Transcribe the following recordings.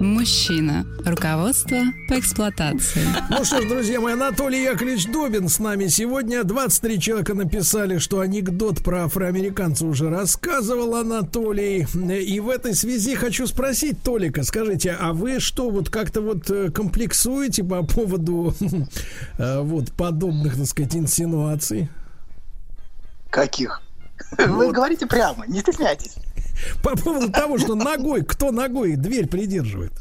Мужчина. Руководство по эксплуатации. Ну что ж, друзья мои, Анатолий Яковлевич Добин с нами сегодня. 23 человека написали, что анекдот про афроамериканца уже рассказывал Анатолий. И в этой связи хочу спросить Толика, скажите, а вы что, вот как-то вот э, комплексуете по поводу э, вот подобных, так сказать, инсинуаций? Каких? Вы говорите прямо, не стесняйтесь. По поводу того, что ногой, кто ногой дверь придерживает.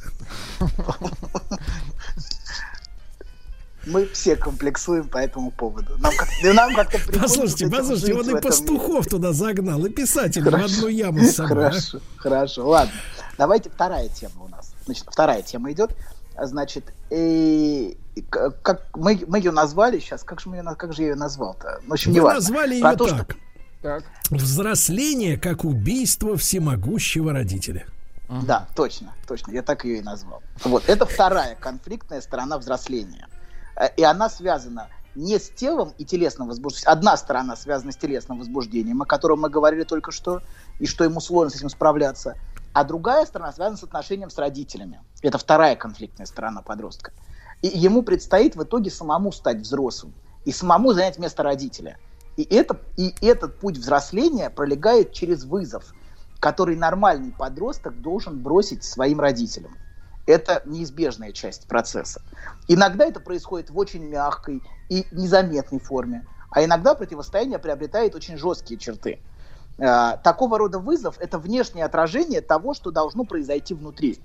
Мы все комплексуем по этому поводу. Нам, как, нам как-то Послушайте, послушайте, он и пастухов мире. туда загнал, и писателей в одну яму с собой. Хорошо, а? хорошо. Ладно. Давайте вторая тема у нас. Значит, вторая тема идет. Значит, и, как мы, мы ее назвали сейчас, как же, мы ее, как же я ее назвал-то? Ну, в общем, Вы назвали ее то, так. Что так. Взросление как убийство всемогущего родителя. Да, точно, точно. Я так ее и назвал. Вот, это вторая конфликтная сторона взросления. Э, и она связана не с телом и телесным возбуждением. Одна сторона связана с телесным возбуждением, о котором мы говорили только что, и что ему сложно с этим справляться. А другая сторона связана с отношением с родителями. Это вторая конфликтная сторона подростка. И ему предстоит в итоге самому стать взрослым и самому занять место родителя – и, это, и этот путь взросления пролегает через вызов, который нормальный подросток должен бросить своим родителям. Это неизбежная часть процесса. Иногда это происходит в очень мягкой и незаметной форме, а иногда противостояние приобретает очень жесткие черты. Э, такого рода вызов – это внешнее отражение того, что должно произойти внутри.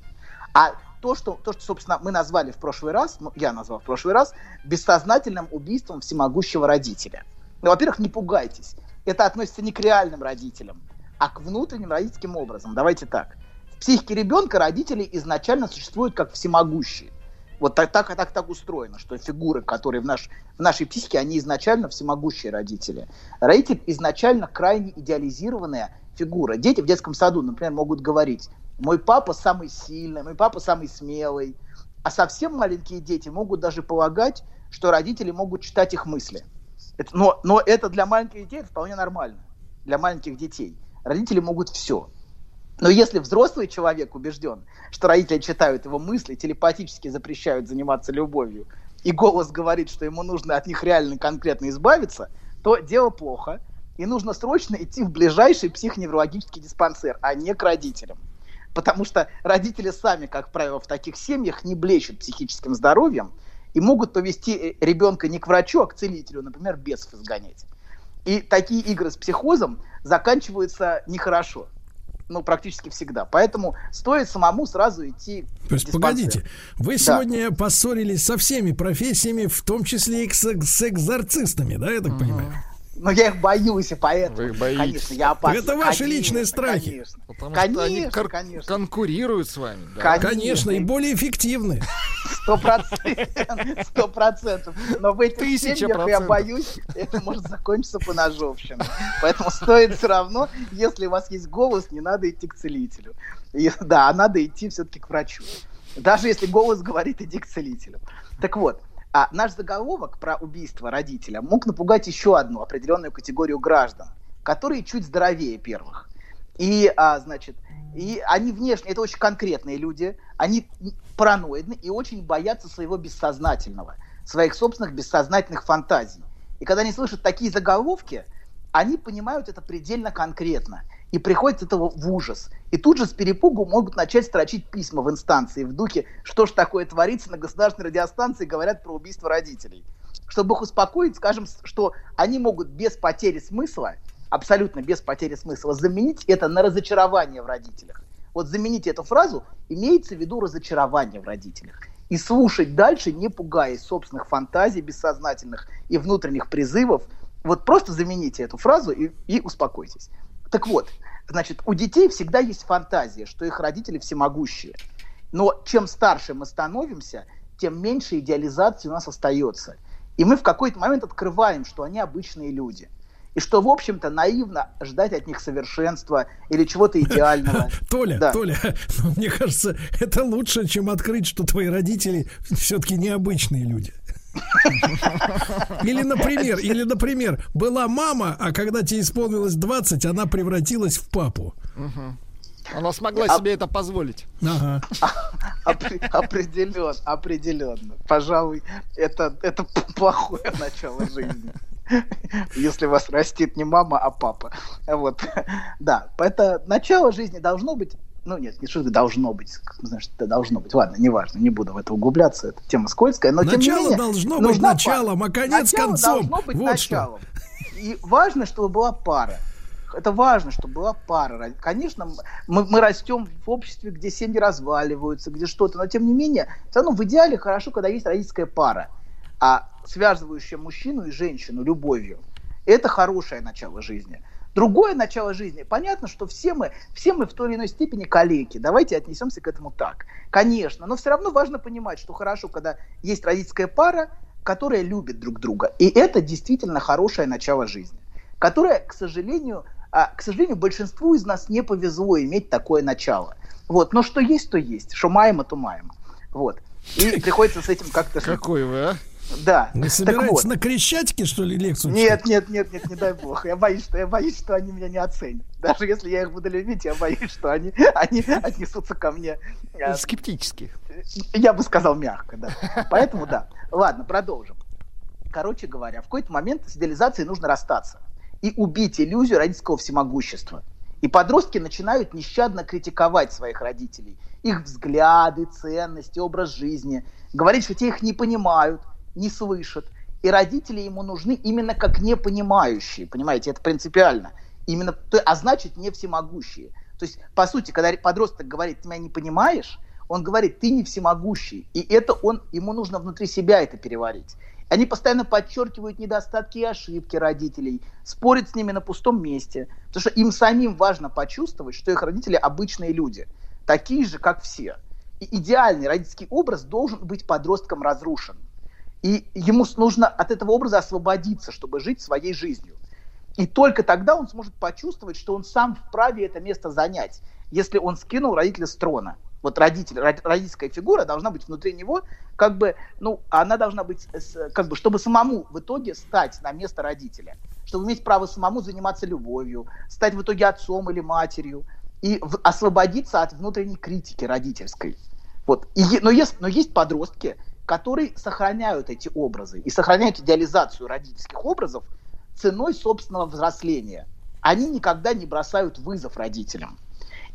А то, что, то, что, собственно, мы назвали в прошлый раз, ну, я назвал в прошлый раз, бессознательным убийством всемогущего родителя – ну, во-первых, не пугайтесь. Это относится не к реальным родителям, а к внутренним родительским образом. Давайте так. В психике ребенка родители изначально существуют как всемогущие. Вот так, так, так, так устроено, что фигуры, которые в, наш, в нашей психике, они изначально всемогущие родители. Родитель изначально крайне идеализированная фигура. Дети в детском саду, например, могут говорить, мой папа самый сильный, мой папа самый смелый. А совсем маленькие дети могут даже полагать, что родители могут читать их мысли. Это, но, но это для маленьких детей вполне нормально. Для маленьких детей. Родители могут все. Но если взрослый человек убежден, что родители читают его мысли, телепатически запрещают заниматься любовью, и голос говорит, что ему нужно от них реально конкретно избавиться, то дело плохо, и нужно срочно идти в ближайший психоневрологический диспансер, а не к родителям. Потому что родители сами, как правило, в таких семьях не блещут психическим здоровьем, и могут повести э, ребенка не к врачу, а к целителю, например, бесов изгонять. И такие игры с психозом заканчиваются нехорошо. Ну, практически всегда. Поэтому стоит самому сразу идти. То есть, погодите, вы да. сегодня поссорились со всеми профессиями, в том числе и с, с экзорцистами, да, я так понимаю? Но я их боюсь, и поэтому, Вы их боитесь. конечно, я опасен. Это ваши конечно, личные страхи. Конечно, Потому конечно, что они кор- конечно. конкурируют с вами. Да? Конечно, конечно, и более эффективны. Сто процентов. Сто процентов. Но в этих Тысяча семьях я процентов. боюсь, это может закончиться по ножовщине. Поэтому стоит все равно, если у вас есть голос, не надо идти к целителю. И, да, а надо идти все-таки к врачу. Даже если голос говорит, иди к целителю. Так вот, а наш заголовок про убийство родителя мог напугать еще одну определенную категорию граждан, которые чуть здоровее первых. И, а, значит, и они внешне, это очень конкретные люди, они параноидны и очень боятся своего бессознательного, своих собственных бессознательных фантазий. И когда они слышат такие заголовки, они понимают это предельно конкретно и приходят от этого в ужас. И тут же с перепугу могут начать строчить письма в инстанции в духе, что ж такое творится на государственной радиостанции, говорят про убийство родителей. Чтобы их успокоить, скажем, что они могут без потери смысла, абсолютно без потери смысла, заменить это на разочарование в родителях. Вот заменить эту фразу, имеется в виду разочарование в родителях. И слушать дальше, не пугаясь собственных фантазий бессознательных и внутренних призывов, вот просто замените эту фразу и, и успокойтесь. Так вот, значит, у детей всегда есть фантазия, что их родители всемогущие. Но чем старше мы становимся, тем меньше идеализации у нас остается. И мы в какой-то момент открываем, что они обычные люди. и что, в общем-то, наивно ждать от них совершенства или чего-то идеального. Толя, да. Толя, ну, мне кажется, это лучше, чем открыть, что твои родители все-таки необычные люди. Или, например, или, например, была мама, а когда тебе исполнилось 20, она превратилась в папу. Она смогла а... себе это позволить. Ага. Определенно, определенно. Пожалуй, это, это плохое начало жизни. Если вас растит не мама, а папа. Вот. Да, это начало жизни должно быть ну нет, не что должно быть, это должно быть. Ладно, неважно, не буду в это углубляться, это тема скользкая. Но начало тем не менее, должно быть началом, а конец начало концом. должно быть вот началом. Что. И важно, чтобы была пара. Это важно, чтобы была пара. Конечно, мы, мы растем в обществе, где семьи разваливаются, где что-то, но тем не менее, все равно в идеале хорошо, когда есть родительская пара, а связывающая мужчину и женщину любовью. Это хорошее начало жизни. Другое начало жизни. Понятно, что все мы, все мы в той или иной степени калеки. Давайте отнесемся к этому так. Конечно, но все равно важно понимать, что хорошо, когда есть родительская пара, которая любит друг друга. И это действительно хорошее начало жизни, которое, к сожалению, а, к сожалению, большинству из нас не повезло иметь такое начало. Вот. Но что есть, то есть. Что маемо, то маемо. Вот. И приходится с этим как-то... Какой вы, а? Да. Вы собираетесь вот. на Крещатике, что ли, лекцию Нет, читать? нет, нет, нет, не дай бог. Я боюсь, что я боюсь, что они меня не оценят. Даже если я их буду любить, я боюсь, что они, они отнесутся ко мне... Э, Скептически. Я бы сказал мягко, да. Поэтому да. Ладно, продолжим. Короче говоря, в какой-то момент с идеализацией нужно расстаться и убить иллюзию родительского всемогущества. И подростки начинают нещадно критиковать своих родителей, их взгляды, ценности, образ жизни, говорить, что те их не понимают, не слышат. И родители ему нужны именно как непонимающие, понимаете, это принципиально. Именно, а значит, не всемогущие. То есть, по сути, когда подросток говорит, ты меня не понимаешь, он говорит, ты не всемогущий. И это он, ему нужно внутри себя это переварить. Они постоянно подчеркивают недостатки и ошибки родителей, спорят с ними на пустом месте, потому что им самим важно почувствовать, что их родители обычные люди, такие же, как все. И идеальный родительский образ должен быть подростком разрушен. И ему нужно от этого образа освободиться, чтобы жить своей жизнью. И только тогда он сможет почувствовать, что он сам вправе это место занять, если он скинул родителя с трона. Вот родитель, родительская фигура должна быть внутри него, как бы, ну, она должна быть, как бы, чтобы самому в итоге стать на место родителя, чтобы иметь право самому заниматься любовью, стать в итоге отцом или матерью и в, освободиться от внутренней критики родительской. Вот. И, но, есть, но есть подростки, которые сохраняют эти образы и сохраняют идеализацию родительских образов ценой собственного взросления. Они никогда не бросают вызов родителям.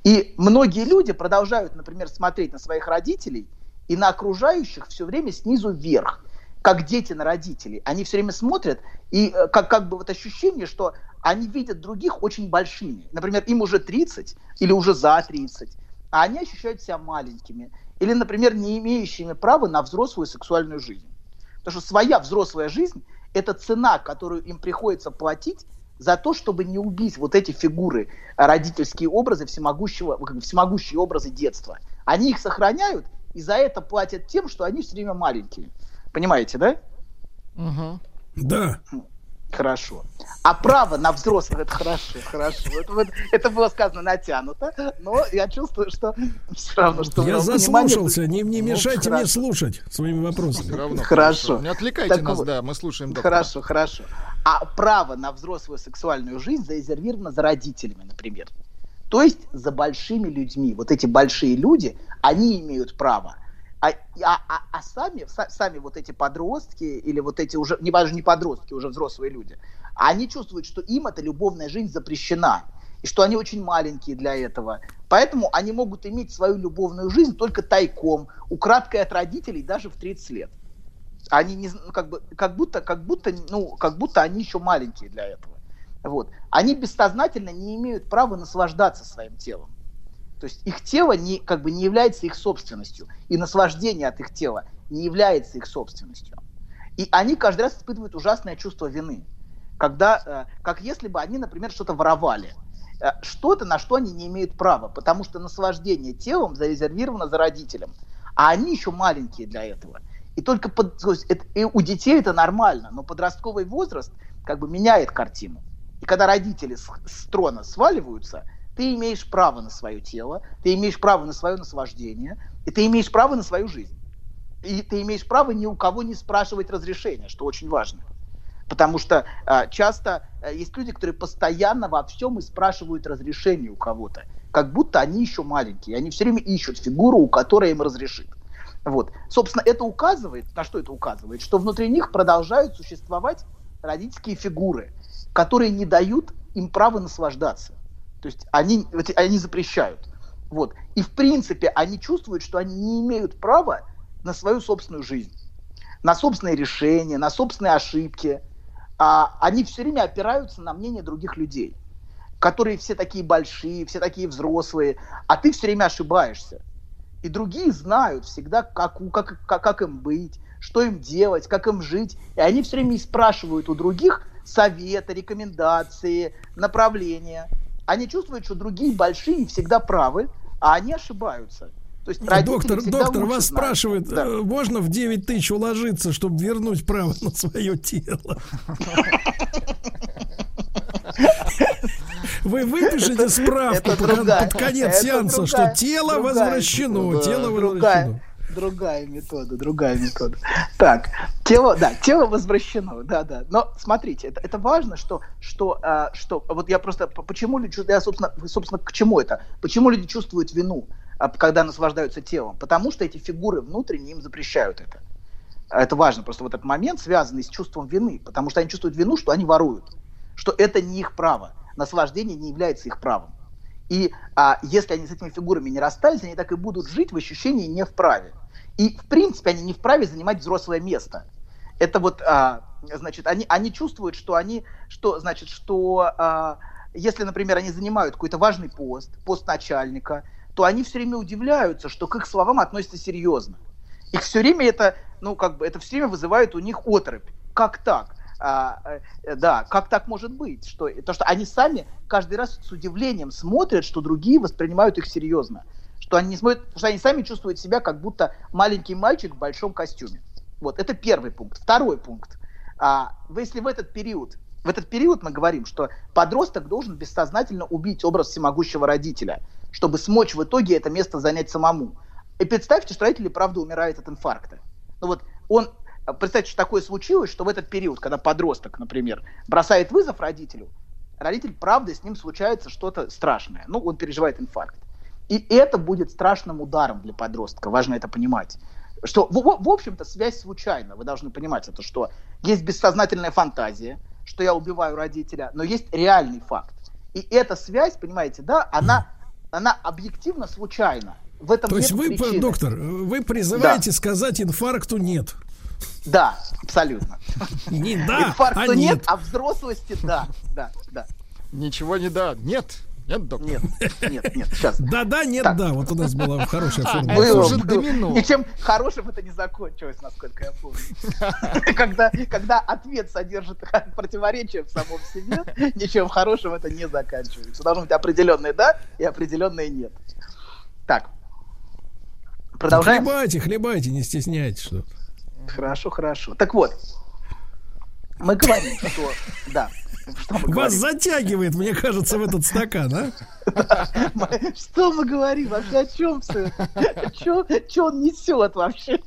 И многие люди продолжают, например, смотреть на своих родителей и на окружающих все время снизу вверх, как дети на родителей. Они все время смотрят, и э, как, как бы вот ощущение, что они видят других очень большими. Например, им уже 30 или уже за 30, а они ощущают себя маленькими или, например, не имеющими права на взрослую сексуальную жизнь. Потому что своя взрослая жизнь – это цена, которую им приходится платить за то, чтобы не убить вот эти фигуры, родительские образы всемогущего, всемогущие образы детства. Они их сохраняют и за это платят тем, что они все время маленькие. Понимаете, да? Угу. Да. Хорошо. А право на взрослых это хорошо, хорошо. Это, вот, это было сказано натянуто, но я чувствую, что все равно, что Я заслушался, не, не ну, мешайте ну, мне слушать своими вопросами. Равно, хорошо. хорошо. Не отвлекайте так нас, вот. да, мы слушаем доктора. Хорошо, хорошо. А право на взрослую сексуальную жизнь зарезервировано за родителями, например. То есть за большими людьми. Вот эти большие люди, они имеют право а, а, а, а сами, сами вот эти подростки или вот эти уже, не важно, не подростки, уже взрослые люди, они чувствуют, что им эта любовная жизнь запрещена, и что они очень маленькие для этого. Поэтому они могут иметь свою любовную жизнь только тайком, украдкой от родителей даже в 30 лет. Они не, ну, как, бы, как, будто, как, будто, ну, как будто они еще маленькие для этого. Вот. Они бессознательно не имеют права наслаждаться своим телом. То есть их тело не, как бы не является их собственностью, и наслаждение от их тела не является их собственностью. И они каждый раз испытывают ужасное чувство вины, когда, э, как если бы они, например, что-то воровали, э, что-то, на что они не имеют права, потому что наслаждение телом зарезервировано за родителем, а они еще маленькие для этого. И только под, это, и у детей это нормально, но подростковый возраст как бы меняет картину. И когда родители с, с трона сваливаются, ты имеешь право на свое тело, ты имеешь право на свое наслаждение, и ты имеешь право на свою жизнь. И ты имеешь право ни у кого не спрашивать разрешения, что очень важно. Потому что э, часто э, есть люди, которые постоянно во всем и спрашивают разрешение у кого-то. Как будто они еще маленькие. Они все время ищут фигуру, у которой им разрешит. Вот. Собственно, это указывает, на что это указывает? Что внутри них продолжают существовать родительские фигуры, которые не дают им права наслаждаться. То есть они, они запрещают. Вот. И в принципе они чувствуют, что они не имеют права на свою собственную жизнь, на собственные решения, на собственные ошибки, а, они все время опираются на мнение других людей, которые все такие большие, все такие взрослые, а ты все время ошибаешься. И другие знают всегда, как, как, как, как им быть, что им делать, как им жить. И они все время спрашивают у других советы, рекомендации, направления. Они чувствуют, что другие большие всегда правы, а они ошибаются. То есть доктор, доктор вас знают. спрашивает, да. Э, можно в 9 тысяч уложиться, чтобы вернуть право на свое тело? Вы выпишите справку под конец сеанса, что тело возвращено, тело возвращено другая метода, другая метода. Так, тело, да, тело возвращено, да, да. Но смотрите, это, это важно, что, что, а, что, вот я просто, почему люди, я, собственно, собственно, к чему это? Почему люди чувствуют вину? А, когда наслаждаются телом, потому что эти фигуры внутренние им запрещают это. Это важно, просто вот этот момент связанный с чувством вины, потому что они чувствуют вину, что они воруют, что это не их право, наслаждение не является их правом. И а, если они с этими фигурами не расстались, они так и будут жить в ощущении не вправе. И в принципе они не вправе занимать взрослое место. Это вот, а, значит, они, они чувствуют, что они, что, значит, что а, если, например, они занимают какой-то важный пост, пост начальника, то они все время удивляются, что к их словам относятся серьезно. Их все время это, ну, как бы, это все время вызывает у них отрыбь. Как так? А, э, да, как так может быть? Что, то, что они сами каждый раз с удивлением смотрят, что другие воспринимают их серьезно. Что они, смотрят, что они сами чувствуют себя, как будто маленький мальчик в большом костюме. Вот, это первый пункт. Второй пункт. А, если в этот период в этот период мы говорим, что подросток должен бессознательно убить образ всемогущего родителя – чтобы смочь в итоге это место занять самому. И представьте, что родители, правда, умирают от инфаркта. Ну вот он, представьте, что такое случилось, что в этот период, когда подросток, например, бросает вызов родителю, родитель, правда, с ним случается что-то страшное. Ну, он переживает инфаркт. И это будет страшным ударом для подростка, важно это понимать. Что, в, в общем-то, связь случайна, вы должны понимать это, что есть бессознательная фантазия, что я убиваю родителя, но есть реальный факт. И эта связь, понимаете, да, она она объективно случайна. В этом То есть вы, причины. доктор, вы призываете да. сказать инфаркту нет? Да, абсолютно. Не да, Инфаркту а нет. нет, а взрослости да, да, да. Ничего не да, нет. Нет, доктор? Нет, нет, нет, сейчас. Да-да, нет, так. да. Вот у нас была хорошая формула. Было, уже домино. Ничем хорошим это не закончилось, насколько я помню. Когда, когда ответ содержит противоречие в самом себе, ничем хорошим это не заканчивается. Должно быть определенное да и определенное нет. Так. Продолжаем. Хлебайте, хлебайте, не стесняйтесь, что. Хорошо, хорошо. Так вот, мы говорим, что да, что Вас говорим? затягивает, мне кажется, в этот стакан, а? Что мы говорим? Вообще о чем все? Что он несет вообще?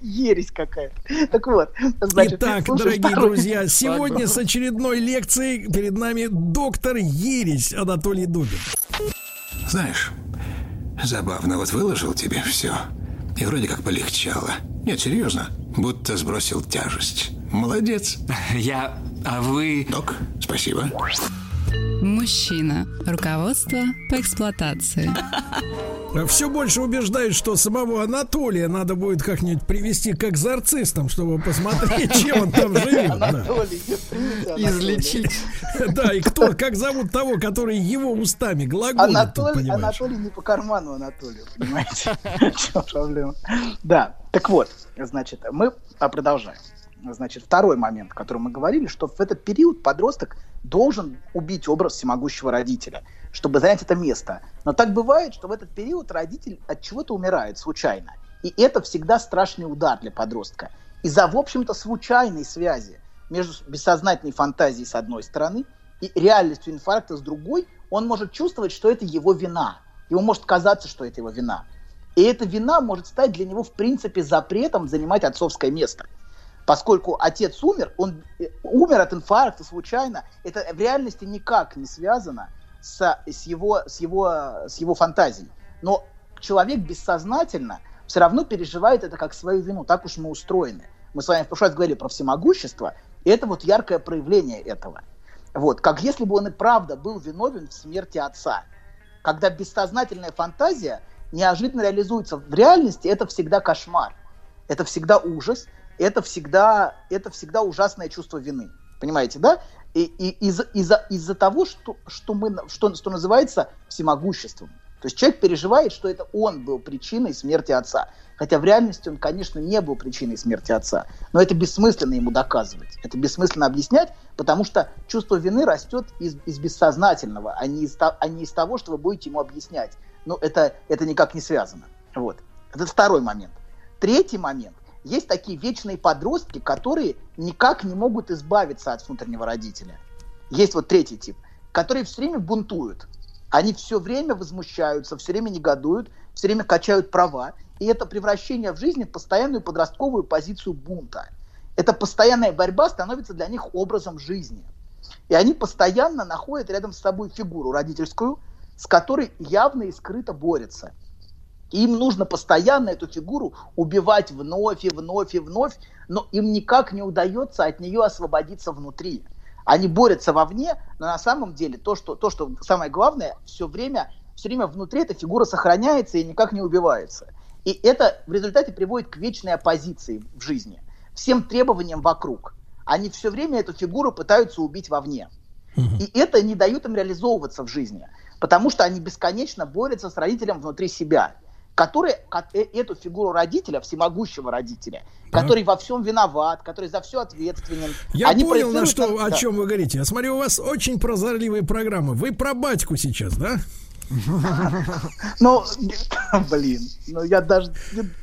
Ересь какая. Так вот. Значит, Итак, дорогие друзья, сегодня с очередной лекцией перед нами доктор Ересь Анатолий Дубин. Знаешь, забавно, вот выложил тебе все. И вроде как полегчало. Нет, серьезно, будто сбросил тяжесть. Молодец. Я... А вы... Док, спасибо. Мужчина. Руководство по эксплуатации. Все больше убеждают, что самого Анатолия надо будет как-нибудь привести к экзорцистам, чтобы посмотреть, чем он там живет. Излечить. Да, и кто, как зовут того, который его устами глаголит. Анатолий, Анатолий не по карману Анатолию, понимаете? Проблема? Да, так вот, значит, мы продолжаем значит, второй момент, о котором мы говорили, что в этот период подросток должен убить образ всемогущего родителя, чтобы занять это место. Но так бывает, что в этот период родитель от чего-то умирает случайно. И это всегда страшный удар для подростка. Из-за, в общем-то, случайной связи между бессознательной фантазией с одной стороны и реальностью инфаркта с другой, он может чувствовать, что это его вина. Ему может казаться, что это его вина. И эта вина может стать для него, в принципе, запретом занимать отцовское место. Поскольку отец умер, он э, умер от инфаркта случайно, это в реальности никак не связано с, с, его, с, его, с его фантазией. Но человек бессознательно все равно переживает это как свою вину. Так уж мы устроены. Мы с вами в прошлый раз говорили про всемогущество, и это вот яркое проявление этого. Вот, как если бы он и правда был виновен в смерти отца. Когда бессознательная фантазия неожиданно реализуется в реальности, это всегда кошмар. Это всегда ужас, это всегда, это всегда ужасное чувство вины. Понимаете, да? И, и из-за из из того, что, что, мы, что, что называется всемогуществом. То есть человек переживает, что это он был причиной смерти отца. Хотя в реальности он, конечно, не был причиной смерти отца. Но это бессмысленно ему доказывать. Это бессмысленно объяснять, потому что чувство вины растет из, из бессознательного, а не из, а не из того, что вы будете ему объяснять. Но это, это никак не связано. Вот. Это второй момент. Третий момент. Есть такие вечные подростки, которые никак не могут избавиться от внутреннего родителя. Есть вот третий тип, которые все время бунтуют. Они все время возмущаются, все время негодуют, все время качают права. И это превращение в жизни в постоянную подростковую позицию бунта. Эта постоянная борьба становится для них образом жизни. И они постоянно находят рядом с собой фигуру родительскую, с которой явно и скрыто борются. И им нужно постоянно эту фигуру убивать вновь и вновь и вновь, но им никак не удается от нее освободиться внутри. Они борются вовне, но на самом деле то, что, то, что самое главное, все время, все время внутри эта фигура сохраняется и никак не убивается. И это в результате приводит к вечной оппозиции в жизни, всем требованиям вокруг. Они все время эту фигуру пытаются убить вовне. И это не дает им реализовываться в жизни, потому что они бесконечно борются с родителем внутри себя который э, эту фигуру родителя, всемогущего родителя, так. который во всем виноват, который за все ответственен. Я они понял, на что, о чем вы говорите. Я смотрю, у вас очень прозорливые программы. Вы про батьку сейчас, да? Ну, блин, ну я даже...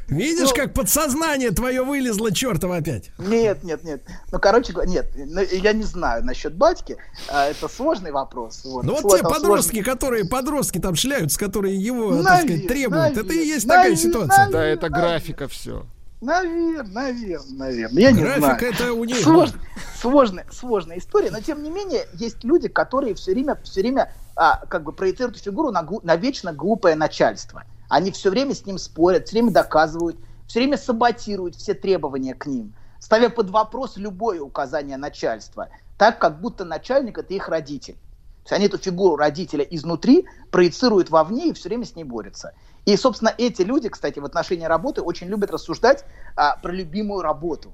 Видишь, ну, как подсознание твое вылезло, чертово опять? Нет, нет, нет. Ну, короче говоря, нет, ну, я не знаю насчет батьки. А, это сложный вопрос. Ну, вот те подростки, которые, подростки там шляются, которые его, так сказать, требуют. Это и есть такая ситуация. Да, это графика все. Наверное, наверное, наверное. Я График не знаю. это у них. Слож, сложная, сложная история, но тем не менее есть люди, которые все время, все время а, как бы проецируют эту фигуру на, на вечно глупое начальство. Они все время с ним спорят, все время доказывают, все время саботируют все требования к ним, ставя под вопрос любое указание начальства, так как будто начальник это их родитель. То есть они эту фигуру родителя изнутри проецируют вовне и все время с ней борются. И, собственно, эти люди, кстати, в отношении работы очень любят рассуждать а, про любимую работу.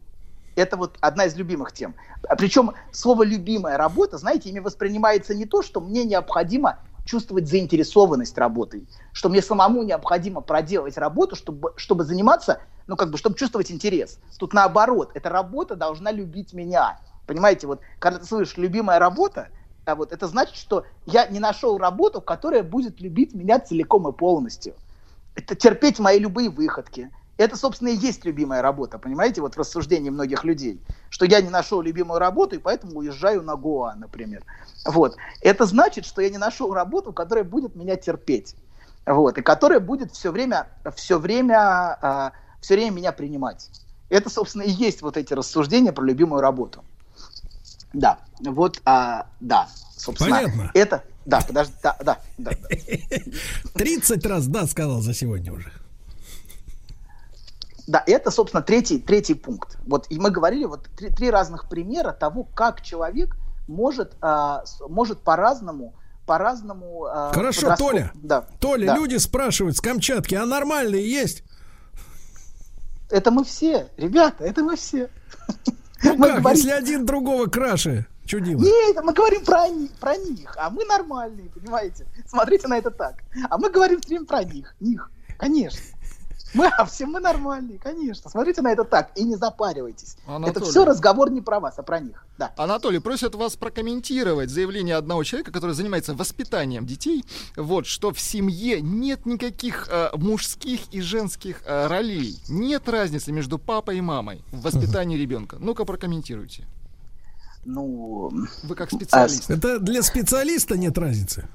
Это вот одна из любимых тем. Причем слово «любимая работа», знаете, ими воспринимается не то, что мне необходимо чувствовать заинтересованность работой, что мне самому необходимо проделать работу, чтобы, чтобы заниматься, ну, как бы, чтобы чувствовать интерес. Тут наоборот, эта работа должна любить меня. Понимаете, вот, когда ты слышишь «любимая работа», а вот это значит, что я не нашел работу, которая будет любить меня целиком и полностью это терпеть мои любые выходки. Это, собственно, и есть любимая работа, понимаете, вот в рассуждении многих людей, что я не нашел любимую работу, и поэтому уезжаю на Гоа, например. Вот. Это значит, что я не нашел работу, которая будет меня терпеть, вот, и которая будет все время, все время, а, все время меня принимать. Это, собственно, и есть вот эти рассуждения про любимую работу. Да, вот, а, да, собственно, Понятно. это, да, подожди, да, да, да. 30 раз да сказал за сегодня уже. Да, это, собственно, третий, третий пункт. Вот, и мы говорили вот три, три разных примера того, как человек может, а, может по-разному по-разному. А, Хорошо, подросток... Толя. Да. Толя, да. люди спрашивают с Камчатки, а нормальные есть? Это мы все, ребята, это мы все. Ну мы как, говорим... если один другого краше? Чудило. Нет, мы говорим про, про них, а мы нормальные, понимаете? Смотрите на это так. А мы говорим все про них, них, конечно. Мы, а все мы нормальные, конечно. Смотрите на это так и не запаривайтесь. Анатолий. Это все разговор не про вас, а про них. Да. Anатолий просит вас прокомментировать заявление одного человека, который занимается воспитанием детей, вот, что в семье нет никаких э, мужских и женских э, ролей. Нет разницы между папой и мамой в воспитании ребенка. Ну-ка прокомментируйте. ну... Вы как специалист. Это для специалиста нет разницы.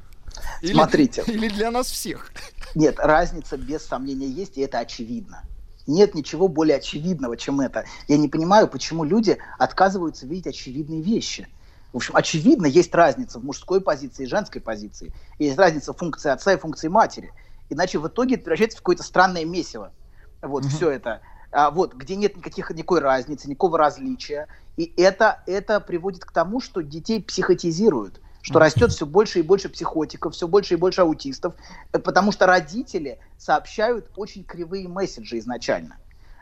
Или, Смотрите. Или для нас всех. Нет, разница без сомнения есть, и это очевидно. Нет ничего более очевидного, чем это. Я не понимаю, почему люди отказываются видеть очевидные вещи. В общем, очевидно, есть разница в мужской позиции и женской позиции. Есть разница в функции отца и функции матери. Иначе в итоге это превращается в какое-то странное месиво. Вот, mm все это. А, вот, где нет никаких, никакой разницы, никакого различия. И это, это приводит к тому, что детей психотизируют что растет все больше и больше психотиков, все больше и больше аутистов, э, потому что родители сообщают очень кривые месседжи изначально,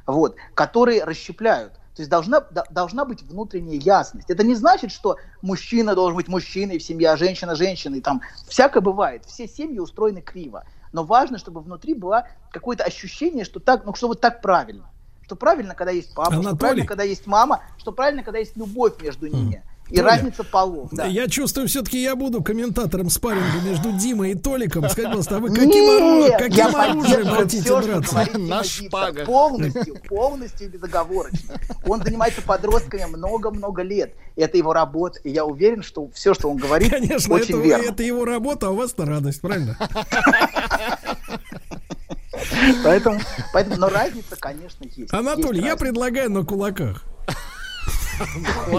вот, которые расщепляют. То есть должна, должна быть внутренняя ясность. Это не значит, что мужчина должен быть мужчиной в семье, а женщина женщиной. Там всякое бывает. Все семьи устроены криво. Но важно, чтобы внутри было какое-то ощущение, что так, ну, что вот так правильно. Что правильно, когда есть папа, Анатолий. что правильно, когда есть мама, что правильно, когда есть любовь между ними. Mm. И Толя, разница полов, да. Я чувствую, все-таки я буду комментатором спарринга между Димой и Толиком. Скажите, пожалуйста, а вы каким, Нет, оружием, каким я оружием хотите что драться? На шпагах. Полностью, полностью безоговорочно. Он занимается подростками много-много лет. Это его работа. И я уверен, что все, что он говорит, Конечно, очень это, верно. это его работа, а у вас-то радость, правильно? Поэтому, поэтому, но разница, конечно, есть. Анатолий, Есть я разница. предлагаю на кулаках.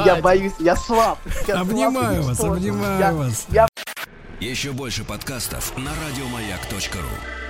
Я боюсь, я слаб. Обнимаю вас, обнимаю вас. Еще больше подкастов на радиомаяк.ру.